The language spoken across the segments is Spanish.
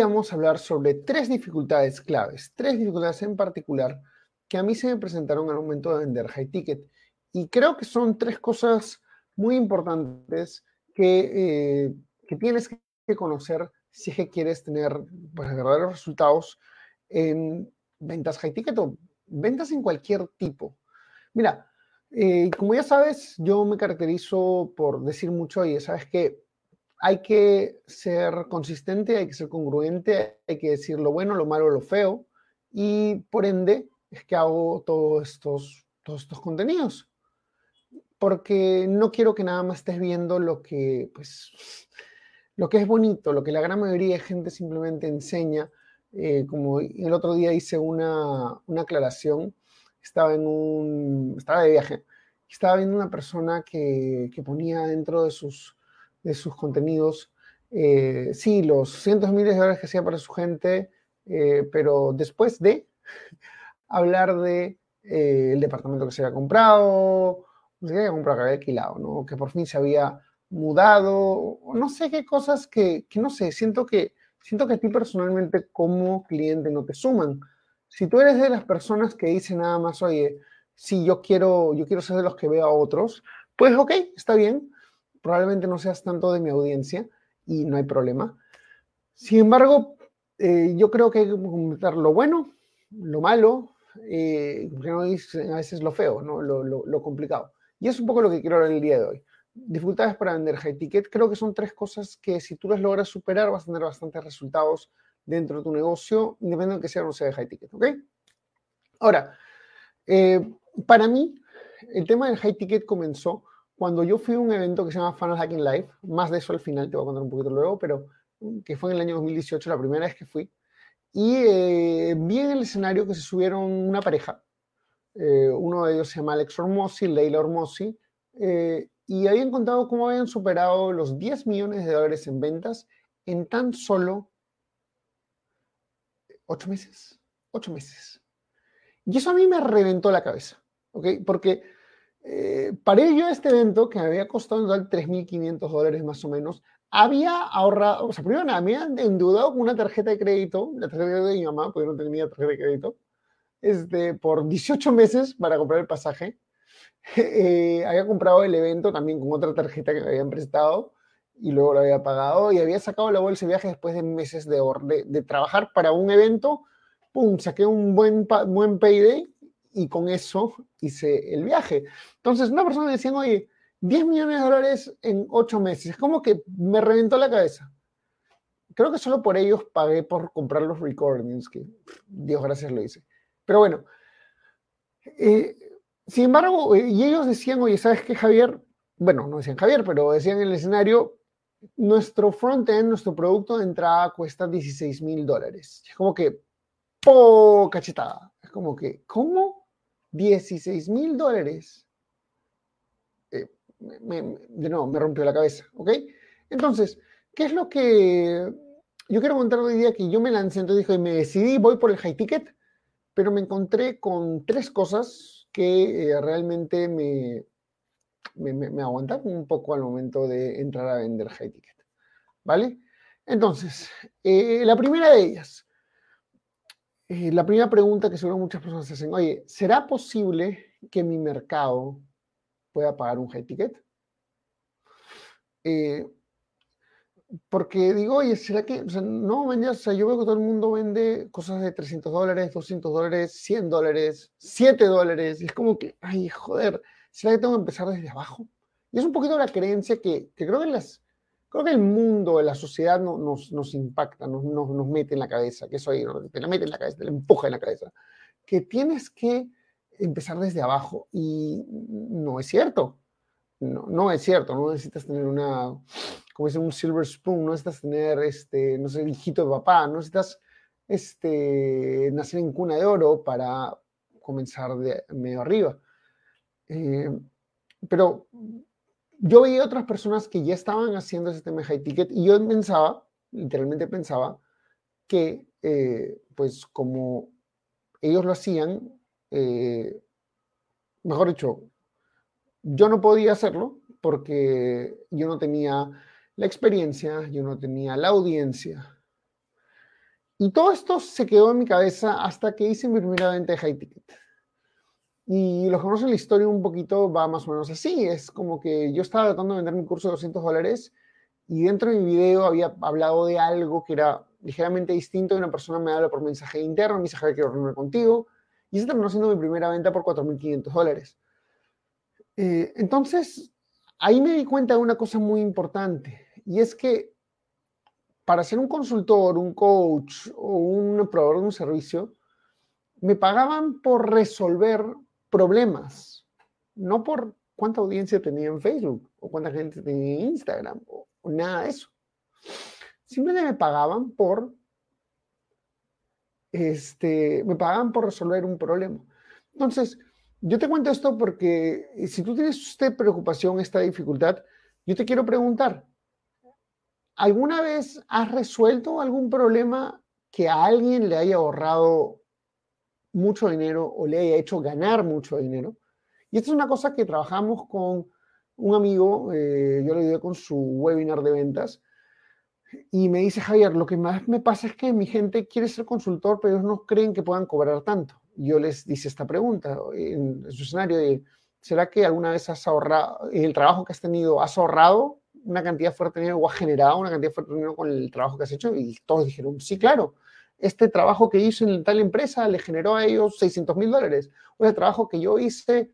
vamos a hablar sobre tres dificultades claves, tres dificultades en particular que a mí se me presentaron al momento de vender high ticket. Y creo que son tres cosas muy importantes que, eh, que tienes que conocer si es que quieres tener pues, verdaderos resultados en ventas high ticket o ventas en cualquier tipo. Mira, eh, como ya sabes, yo me caracterizo por decir mucho y sabes que hay que ser consistente, hay que ser congruente, hay que decir lo bueno, lo malo, lo feo, y por ende es que hago todos estos, todos estos contenidos. Porque no quiero que nada más estés viendo lo que, pues, lo que es bonito, lo que la gran mayoría de gente simplemente enseña. Eh, como el otro día hice una, una aclaración, estaba en un, estaba de viaje, estaba viendo una persona que, que ponía dentro de sus de sus contenidos. Eh, sí, los cientos de miles de dólares que hacía para su gente, eh, pero después de hablar de eh, el departamento que se había comprado, no sé había comprado, que había alquilado, que por fin se había mudado, no sé qué cosas que, que, no sé, siento que, siento que a ti personalmente como cliente no te suman. Si tú eres de las personas que dicen nada más, oye, si yo quiero, yo quiero ser de los que veo a otros, pues ok, está bien, probablemente no seas tanto de mi audiencia y no hay problema. Sin embargo, eh, yo creo que hay que comentar lo bueno, lo malo, eh, a veces lo feo, ¿no? Lo, lo, complicado. Y es un poco lo que quiero hablar el día de hoy. Dificultades para vender high ticket. Creo que son tres cosas que si tú las logras superar vas a tener bastantes resultados dentro de tu negocio, independientemente de que sea o no sea de high ticket. ¿Ok? Ahora, eh, para mí, el tema del high ticket comenzó cuando yo fui a un evento que se llama Funnel Hacking Live, más de eso al final te voy a contar un poquito luego, pero mm, que fue en el año 2018, la primera vez que fui, y eh, vi en el escenario que se subieron una pareja, eh, uno de ellos se llama Alex Ormosi, Leila Ormosi, eh, y habían contado cómo habían superado los 10 millones de dólares en ventas en tan solo 8 meses, 8 meses. Y eso a mí me reventó la cabeza, ¿ok? Porque eh, para ello este evento, que me había costado en total 3.500 dólares más o menos, había ahorrado, o sea, primero nada, me habían endeudado con una tarjeta de crédito, la tarjeta de mi mamá, porque no tenía tarjeta de crédito, este, por 18 meses para comprar el pasaje. Eh, había comprado el evento también con otra tarjeta que me habían prestado y luego lo había pagado y había sacado la bolsa de viaje después de meses de, de, de trabajar para un evento. ¡Pum! Saqué un buen, buen payday y con eso hice el viaje. Entonces, una persona decía, oye, 10 millones de dólares en 8 meses. Es como que me reventó la cabeza. Creo que solo por ellos pagué por comprar los recordings, que Dios gracias lo hice. Pero bueno, eh, sin embargo, eh, y ellos decían, oye, ¿sabes qué, Javier? Bueno, no decían Javier, pero decían en el escenario, nuestro front-end, nuestro producto de entrada cuesta 16 mil dólares. Es como que, ¡po! cachetada. Es como que, ¿cómo? 16 mil dólares. Eh, nuevo, me rompió la cabeza, ¿ok? Entonces, ¿qué es lo que yo quiero contar hoy día? Que yo me lancé, entonces dije, me decidí, voy por el high ticket, pero me encontré con tres cosas que eh, realmente me, me, me, aguantaron un poco al momento de entrar a vender high ticket, ¿vale? Entonces, eh, la primera de ellas, eh, la primera pregunta que seguro muchas personas hacen, oye, ¿será posible que mi mercado pueda pagar un high ticket? Eh, porque digo, oye, ¿será que, o sea, no vende, o sea, yo veo que todo el mundo vende cosas de 300 dólares, 200 dólares, 100 dólares, 7 dólares, y es como que, ay, joder, ¿será que tengo que empezar desde abajo? Y es un poquito la creencia que, que creo que las, creo que el mundo, la sociedad nos, impacta, nos, mete en la cabeza, que eso ahí, te la mete en la cabeza, te la empuja en la cabeza, que tienes que empezar desde abajo y no es cierto. No, no es cierto, no necesitas tener una, como es un silver spoon, no necesitas tener, este, no sé, el hijito de papá, no necesitas este, nacer en cuna de oro para comenzar de medio arriba. Eh, pero yo veía otras personas que ya estaban haciendo ese tema de high ticket y yo pensaba, literalmente pensaba, que eh, pues como ellos lo hacían, eh, mejor dicho, yo no podía hacerlo porque yo no tenía la experiencia, yo no tenía la audiencia. Y todo esto se quedó en mi cabeza hasta que hice mi primera venta de high ticket. Y los que conocen la historia un poquito va más o menos así. Es como que yo estaba tratando de vender mi curso de 200 dólares y dentro de mi video había hablado de algo que era ligeramente distinto y una persona me habla por mensaje interno, me dice, Javier, quiero reunirme contigo. Y se terminó siendo mi primera venta por 4.500 dólares. Eh, entonces, ahí me di cuenta de una cosa muy importante y es que para ser un consultor, un coach o un proveedor de un servicio, me pagaban por resolver problemas, no por cuánta audiencia tenía en Facebook o cuánta gente tenía en Instagram o, nada de eso. Simplemente me pagaban por, este, me pagaban por resolver un problema. Entonces, yo te cuento esto porque si tú tienes esta preocupación, esta dificultad, yo te quiero preguntar, ¿alguna vez has resuelto algún problema que a alguien le haya ahorrado mucho dinero o le haya hecho ganar mucho dinero. Y esto es una cosa que trabajamos con un amigo, eh, yo le ayudé con su webinar de ventas, y me dice, Javier, lo que más me pasa es que mi gente quiere ser consultor, pero ellos no creen que puedan cobrar tanto. Yo les hice esta pregunta en, su escenario de, ¿será que alguna vez has ahorrado, en el trabajo que has tenido, has ahorrado una cantidad fuerte de dinero o has generado una cantidad fuerte de dinero con el trabajo que has hecho? Y todos dijeron, sí, claro este trabajo que hizo en tal empresa le generó a ellos 600 mil dólares. O el trabajo que yo hice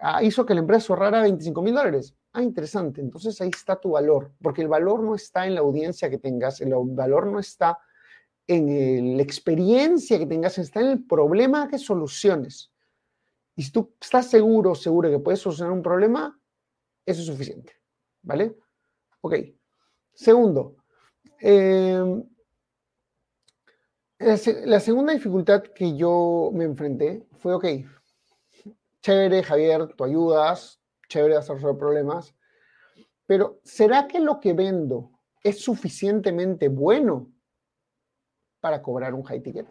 ah, hizo que la empresa ahorrara 25 mil dólares. Ah, interesante. Entonces ahí está tu valor, porque el valor no está en la audiencia que tengas, el valor no está en la experiencia que tengas, está en el problema que soluciones. Y si tú estás seguro, seguro que puedes solucionar un problema, eso es suficiente. ¿Vale? Ok. Segundo, eh, la, segunda dificultad que yo me enfrenté fue, ok, chévere, Javier, tú ayudas, chévere hacer resolver problemas, pero ¿será que lo que vendo es suficientemente bueno para cobrar un high ticket?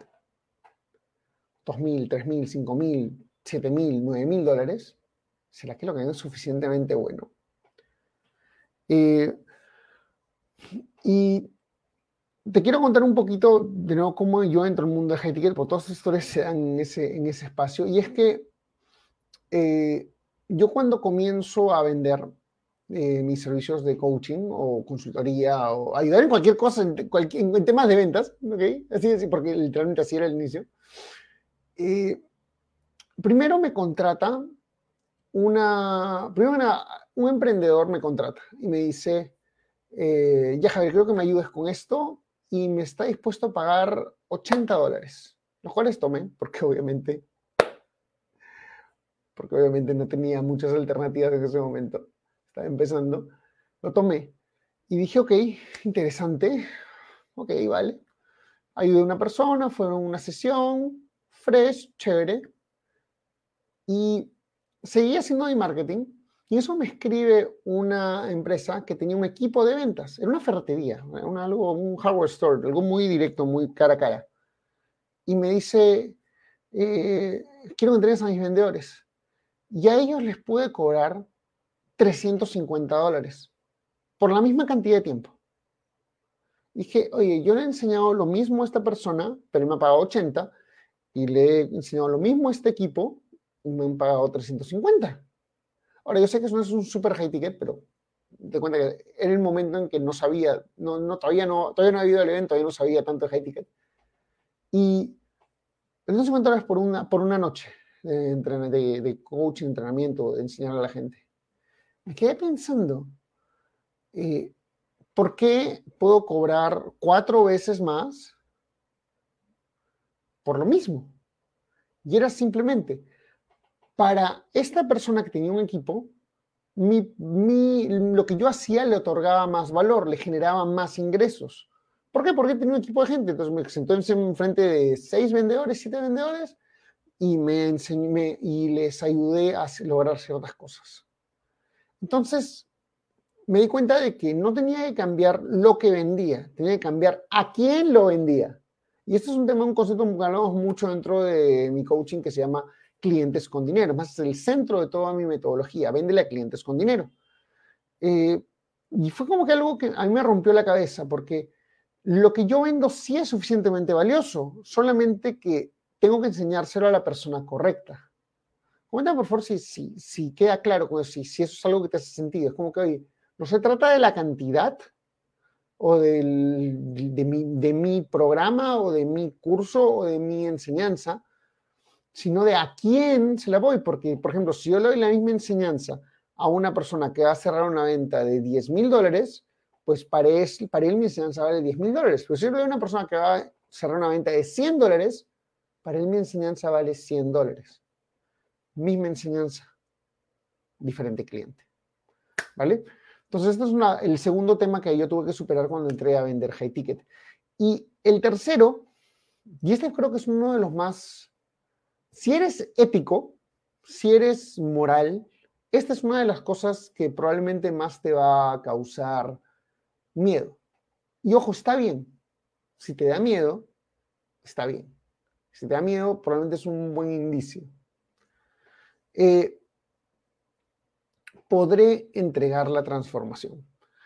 ¿2.000, 3.000, 5.000, 7.000, 9.000 dólares? ¿Será que lo que vendo es suficientemente bueno? Eh, y te quiero contar un poquito de nuevo cómo yo entro al mundo de high porque todas estas historias se dan en ese, en ese espacio. Y es que eh, yo cuando comienzo a vender eh, mis servicios de coaching o consultoría o ayudar en cualquier cosa, en, en temas de ventas, ¿ok? Así es, porque literalmente así era el inicio. Eh, primero me contrata una, primero un emprendedor me contrata y me dice, ya Javier, creo que me ayudes con esto, y me está dispuesto a pagar 80 dólares, los cuales tomé porque obviamente, porque obviamente no tenía muchas alternativas en ese momento, estaba empezando, lo tomé y dije, ok, interesante, ok, vale. Ayudé a una persona, fueron una sesión, fresh, chévere, y seguí haciendo mi marketing y eso me escribe una empresa que tenía un equipo de ventas. Era una ferretería, un, algo, un hardware store, algo muy directo, muy cara a cara. Y me dice, eh, quiero que a mis vendedores. Y a ellos les pude cobrar 350 dólares por la misma cantidad de tiempo. Dije, oye, yo le he enseñado lo mismo a esta persona, pero me ha pagado 80, y le he enseñado lo mismo a este equipo, y me han pagado 350. Ahora, yo sé que eso es un super high ticket, pero te cuenta que era el momento en que no sabía, no, no, todavía, no, todavía no había ido al evento, todavía no sabía tanto de high ticket. Y 350 dólares por una, por una noche de, de, de coaching, entrenamiento, de enseñar a la gente. Me quedé pensando, eh, ¿por qué puedo cobrar cuatro veces más por lo mismo? Y era simplemente, para esta persona que tenía un equipo, lo que yo hacía le otorgaba más valor, le generaba más ingresos. ¿Por qué? Porque tenía un equipo de gente. Entonces me sentó en frente de seis vendedores, siete vendedores, y, me enseñé, y les ayudé a lograr ciertas cosas. Entonces, me di cuenta de que no tenía que cambiar lo que vendía, tenía que cambiar a quién lo vendía. Y esto es un tema, un concepto que hablamos mucho dentro de mi coaching que se llama clientes con dinero. Más el centro de toda mi metodología, véndele a clientes con dinero. Eh, y fue como que algo que a mí me rompió la cabeza, porque lo que yo vendo sí es suficientemente valioso, solamente que tengo que enseñárselo a la persona correcta. Comenta por favor si, si, si queda claro si, si eso es algo que te hace sentido. Es como que, oye, no se trata de la cantidad o del, de, mi, de mi programa o de mi curso o de mi enseñanza, sino de a quién se la voy. Porque, por ejemplo, si yo le doy la misma enseñanza a una persona que va a cerrar una venta de 10 mil dólares, pues para él, para él mi enseñanza vale 10 mil dólares. Pero si yo le doy a una persona que va a cerrar una venta de 100 dólares, para él mi enseñanza vale 100 dólares. Misma enseñanza, diferente cliente. ¿Vale? Entonces, este es el segundo tema que yo tuve que superar cuando entré a vender high ticket. Y el tercero, y este creo que es uno de los más, si eres ético, si eres moral, esta es una de las cosas que probablemente más te va a causar miedo. Y ojo, está bien. Si te da miedo, está bien. Si te da miedo, probablemente es un buen indicio. Eh, podré entregar la transformación.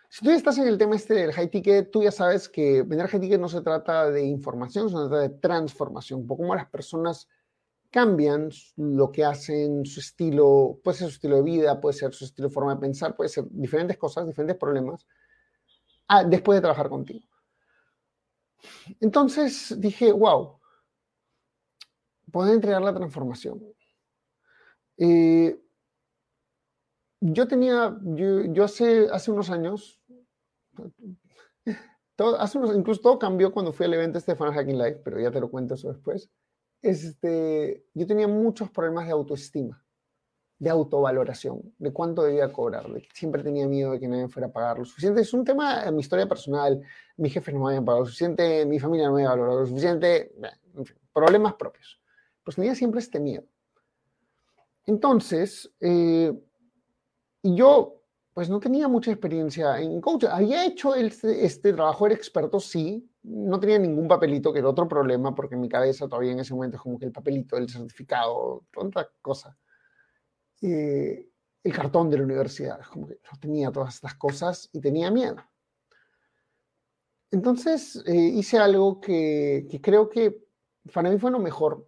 Si tú ya estás en el tema este del high ticket, tú ya sabes que vender high ticket no se trata de información, se trata de transformación, un poco como las personas cambian lo que hacen, su estilo, puede ser su estilo de vida, puede ser su estilo de forma de pensar, puede ser diferentes cosas, diferentes problemas, ah, después de trabajar contigo. Entonces dije, wow, poder entregar la transformación. Eh, yo tenía, yo, hace, hace unos años, todo, hace unos, incluso todo cambió cuando fui al evento este Fan Hacking Live, pero ya te lo cuento eso después. Este, yo tenía muchos problemas de autoestima, de autovaloración, de cuánto debía cobrar, de que siempre tenía miedo de que nadie fuera a pagar lo suficiente. Es un tema en mi historia personal, mi jefe no me habían pagado lo suficiente, mi familia no me había valorado lo suficiente, problemas propios. Pues tenía siempre este miedo. Entonces, eh, yo, pues no tenía mucha experiencia en coaching. Había hecho este, este, trabajo, era experto, sí. No tenía ningún papelito, que era otro problema, porque en mi cabeza todavía en ese momento es como que el papelito, el certificado, otra cosa. Eh, el cartón de la universidad, como que no tenía todas estas cosas y tenía miedo. Entonces eh, hice algo que, que creo que para mí fue lo mejor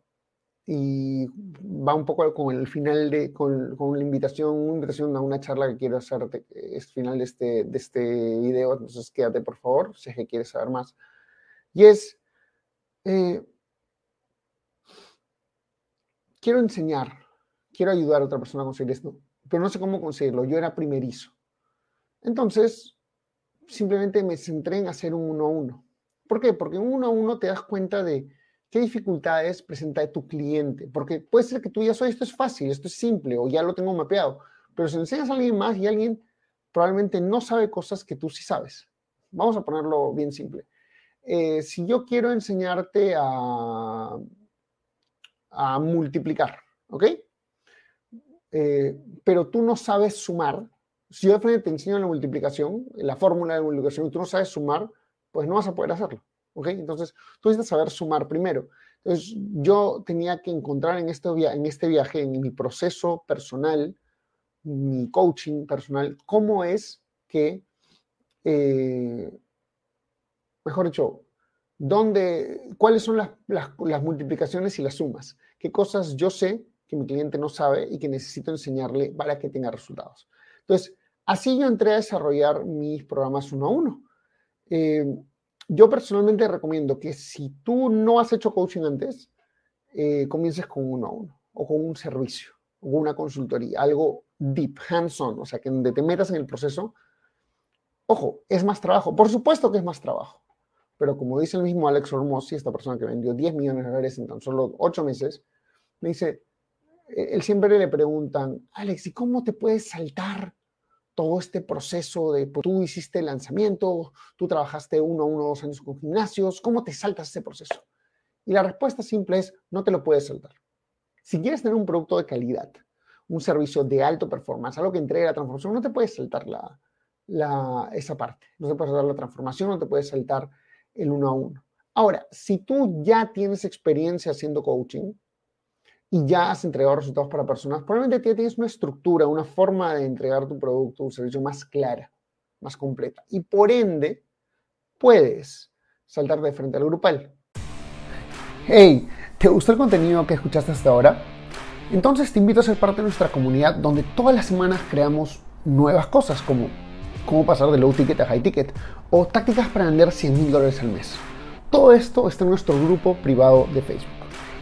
y va un poco con el final de, con, con la invitación, una invitación a una charla que quiero hacer, es final de este, de este video, entonces quédate por favor, si es que quieres saber más. Y es, eh, quiero enseñar, quiero ayudar a otra persona a conseguir esto, pero no sé cómo conseguirlo, yo era primerizo. Entonces, simplemente me centré en hacer un uno a uno. ¿Por qué? Porque un uno a uno te das cuenta de ¿Qué dificultades presenta tu cliente? Porque puede ser que tú ya sabes, esto es fácil, esto es simple o ya lo tengo mapeado, pero si enseñas a alguien más y alguien probablemente no sabe cosas que tú sí sabes. Vamos a ponerlo bien simple. Eh, si yo quiero enseñarte a, a multiplicar, ¿ok? Eh, pero tú no sabes sumar. Si yo de frente te enseño la multiplicación, la fórmula de multiplicación, y tú no sabes sumar, pues no vas a poder hacerlo. ¿Ok? Entonces, tú necesitas saber sumar primero. Entonces, yo tenía que encontrar en este, en este viaje, en mi proceso personal, mi coaching personal, cómo es que, eh, mejor dicho, dónde, cuáles son las, las multiplicaciones y las sumas, qué cosas yo sé que mi cliente no sabe y que necesito enseñarle para que tenga resultados. Entonces, así yo entré a desarrollar mis programas uno a uno. Eh, yo personalmente recomiendo que si tú no has hecho coaching antes, eh, comiences con uno a uno o con un servicio o una consultoría, algo deep, hands-on, o sea, que donde te metas en el proceso. Ojo, es más trabajo. Por supuesto que es más trabajo. Pero como dice el mismo Alex Ormossi, esta persona que vendió 10 millones de dólares en tan solo 8 meses, me dice, eh, él siempre le preguntan, Alex, ¿y cómo te puedes saltar todo este proceso de pues, tú hiciste el lanzamiento, tú trabajaste uno, uno, dos años con gimnasios, ¿cómo te saltas ese proceso? Y la respuesta simple es, no te lo puedes saltar. Si quieres tener un producto de calidad, un servicio de alto performance, algo que entregue la transformación, no te puedes saltar la, esa parte. No te puedes saltar la transformación, no te puedes saltar el uno a uno. Ahora, si tú ya tienes experiencia haciendo coaching y ya has entregado resultados para personas, probablemente ya tienes una estructura, una forma de entregar tu producto, un servicio más clara, más completa. Y por ende, puedes saltar de frente al grupal. Hey, ¿te gustó el contenido que escuchaste hasta ahora? Entonces te invito a ser parte de nuestra comunidad donde todas las semanas creamos nuevas cosas como cómo pasar de low ticket a high ticket o tácticas para vender 100 mil dólares al mes. Todo esto está en nuestro grupo privado de Facebook.